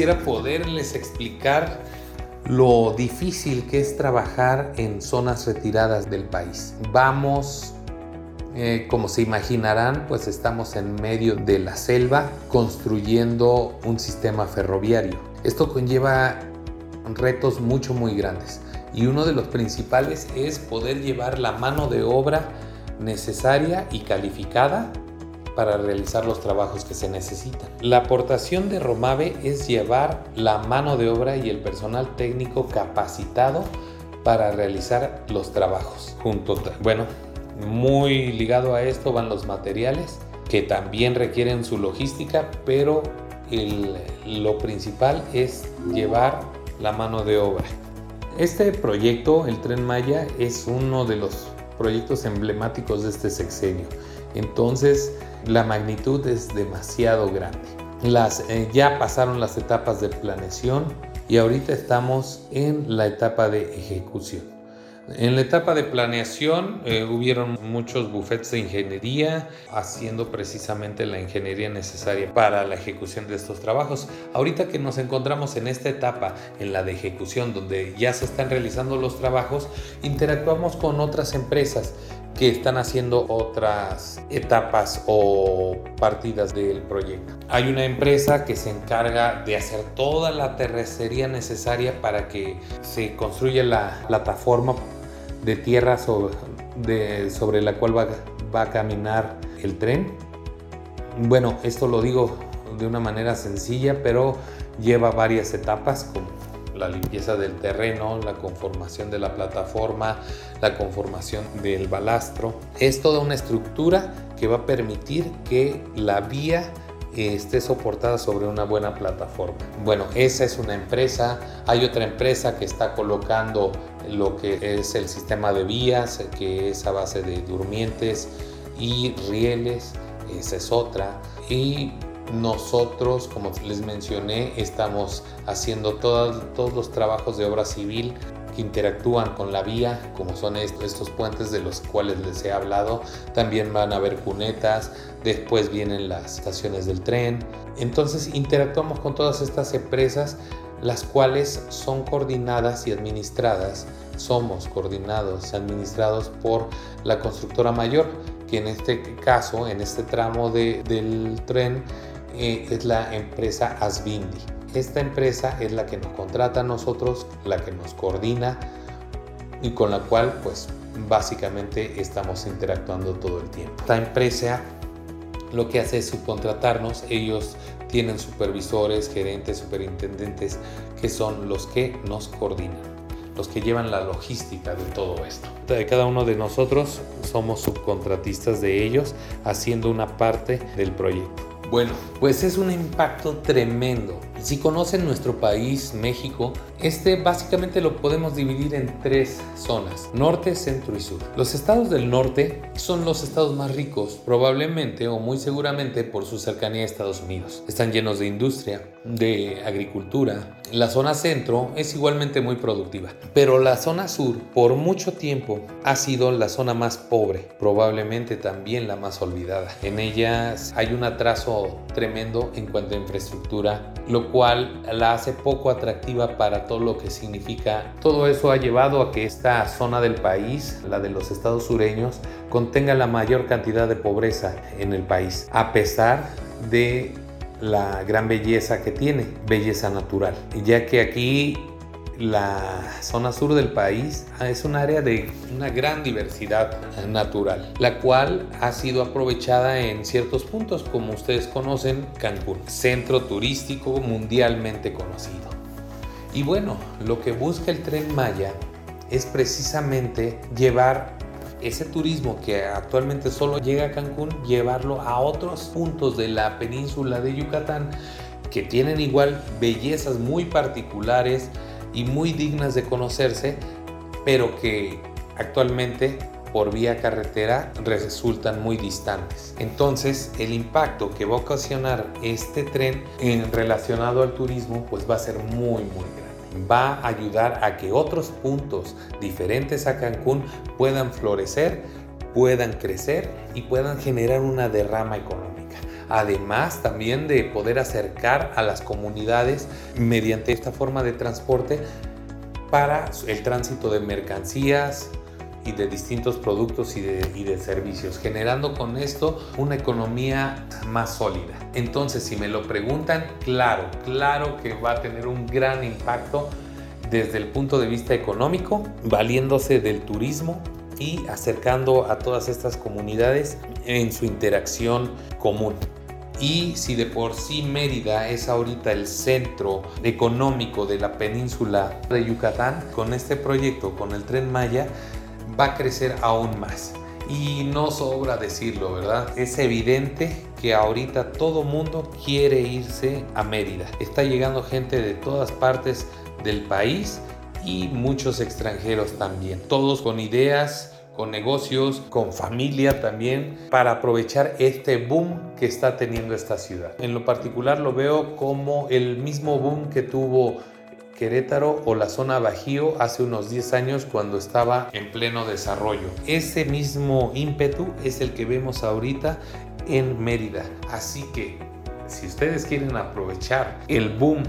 quisiera poderles explicar lo difícil que es trabajar en zonas retiradas del país. Vamos, eh, como se imaginarán, pues estamos en medio de la selva construyendo un sistema ferroviario. Esto conlleva retos mucho muy grandes y uno de los principales es poder llevar la mano de obra necesaria y calificada para realizar los trabajos que se necesitan. La aportación de Romave es llevar la mano de obra y el personal técnico capacitado para realizar los trabajos. Junto, bueno, muy ligado a esto van los materiales que también requieren su logística, pero lo principal es llevar la mano de obra. Este proyecto, el Tren Maya, es uno de los proyectos emblemáticos de este sexenio. Entonces, la magnitud es demasiado grande. Eh, ya pasaron las etapas de planeación y ahorita estamos en la etapa de ejecución. En la etapa de planeación eh, hubieron muchos bufetes de ingeniería haciendo precisamente la ingeniería necesaria para la ejecución de estos trabajos. Ahorita que nos encontramos en esta etapa, en la de ejecución, donde ya se están realizando los trabajos, interactuamos con otras empresas que están haciendo otras etapas o partidas del proyecto. Hay una empresa que se encarga de hacer toda la terracería necesaria para que se construya la plataforma de tierra sobre, sobre la cual va, va a caminar el tren. Bueno, esto lo digo de una manera sencilla, pero lleva varias etapas la limpieza del terreno, la conformación de la plataforma, la conformación del balastro. Es toda una estructura que va a permitir que la vía esté soportada sobre una buena plataforma. Bueno, esa es una empresa. Hay otra empresa que está colocando lo que es el sistema de vías, que es a base de durmientes y rieles. Esa es otra. Y nosotros, como les mencioné, estamos haciendo todos los trabajos de obra civil que interactúan con la vía, como son estos puentes de los cuales les he hablado. También van a haber cunetas, después vienen las estaciones del tren. Entonces interactuamos con todas estas empresas, las cuales son coordinadas y administradas. Somos coordinados y administrados por la constructora mayor, que en este caso, en este tramo del tren, eh, es la empresa Asbindi. Esta empresa es la que nos contrata a nosotros, la que nos coordina y con la cual pues básicamente estamos interactuando todo el tiempo. Esta empresa lo que hace es subcontratarnos, ellos tienen supervisores, gerentes, superintendentes que son los que nos coordinan, los que llevan la logística de todo esto. De cada uno de nosotros somos subcontratistas de ellos haciendo una parte del proyecto. Bueno, pues es un impacto tremendo. Si conocen nuestro país, México, este básicamente lo podemos dividir en tres zonas, norte, centro y sur. Los estados del norte son los estados más ricos, probablemente o muy seguramente por su cercanía a Estados Unidos. Están llenos de industria, de agricultura. La zona centro es igualmente muy productiva, pero la zona sur por mucho tiempo ha sido la zona más pobre, probablemente también la más olvidada. En ellas hay un atraso tremendo en cuanto a infraestructura, cual la hace poco atractiva para todo lo que significa. Todo eso ha llevado a que esta zona del país, la de los estados sureños, contenga la mayor cantidad de pobreza en el país, a pesar de la gran belleza que tiene, belleza natural, ya que aquí la zona sur del país es un área de una gran diversidad natural, la cual ha sido aprovechada en ciertos puntos, como ustedes conocen, Cancún, centro turístico mundialmente conocido. Y bueno, lo que busca el tren Maya es precisamente llevar ese turismo que actualmente solo llega a Cancún, llevarlo a otros puntos de la península de Yucatán que tienen igual bellezas muy particulares, y muy dignas de conocerse, pero que actualmente por vía carretera resultan muy distantes. Entonces, el impacto que va a ocasionar este tren en relacionado al turismo pues va a ser muy muy grande. Va a ayudar a que otros puntos diferentes a Cancún puedan florecer, puedan crecer y puedan generar una derrama económica. Además también de poder acercar a las comunidades mediante esta forma de transporte para el tránsito de mercancías, y de distintos productos y de, servicios, generando con esto una economía más sólida. Entonces, si me lo preguntan, claro, claro que va a tener un gran impacto desde el punto de vista económico, valiéndose del turismo y acercando a todas estas comunidades en su interacción común. Y si de por sí Mérida es ahorita el centro económico de la península de Yucatán, con este proyecto, con el tren Maya, va a crecer aún más. Y no sobra decirlo, ¿verdad? Es evidente que ahorita todo mundo quiere irse a Mérida. Está llegando gente de todas partes del país y muchos extranjeros también. Todos con ideas, con negocios, con familia también, para aprovechar este boom que está teniendo esta ciudad. En lo particular lo veo como el mismo boom que tuvo Querétaro o la zona Bajío hace unos 10 años cuando estaba en pleno desarrollo. Ese mismo ímpetu es el que vemos ahorita en Mérida. Así que si ustedes quieren aprovechar el boom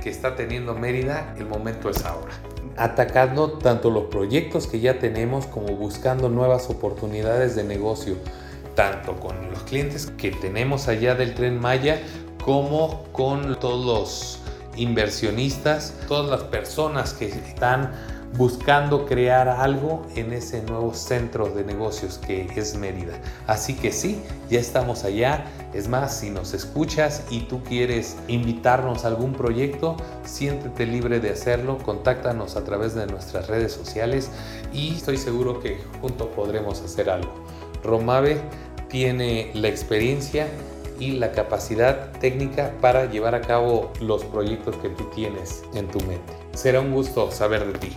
que está teniendo Mérida, el momento es ahora. Atacando tanto los proyectos que ya tenemos como buscando nuevas oportunidades de negocio, tanto con los clientes que tenemos allá del tren Maya como con todos los inversionistas, todas las personas que están buscando crear algo en ese nuevo centro de negocios que es Mérida. Así que sí, ya estamos allá. Es más, si nos escuchas y tú quieres invitarnos a algún proyecto, siéntete libre de hacerlo. Contáctanos a través de nuestras redes sociales y estoy seguro que juntos podremos hacer algo. Romave tiene la experiencia y la capacidad técnica para llevar a cabo los proyectos que tú tienes en tu mente. Será un gusto saber de ti.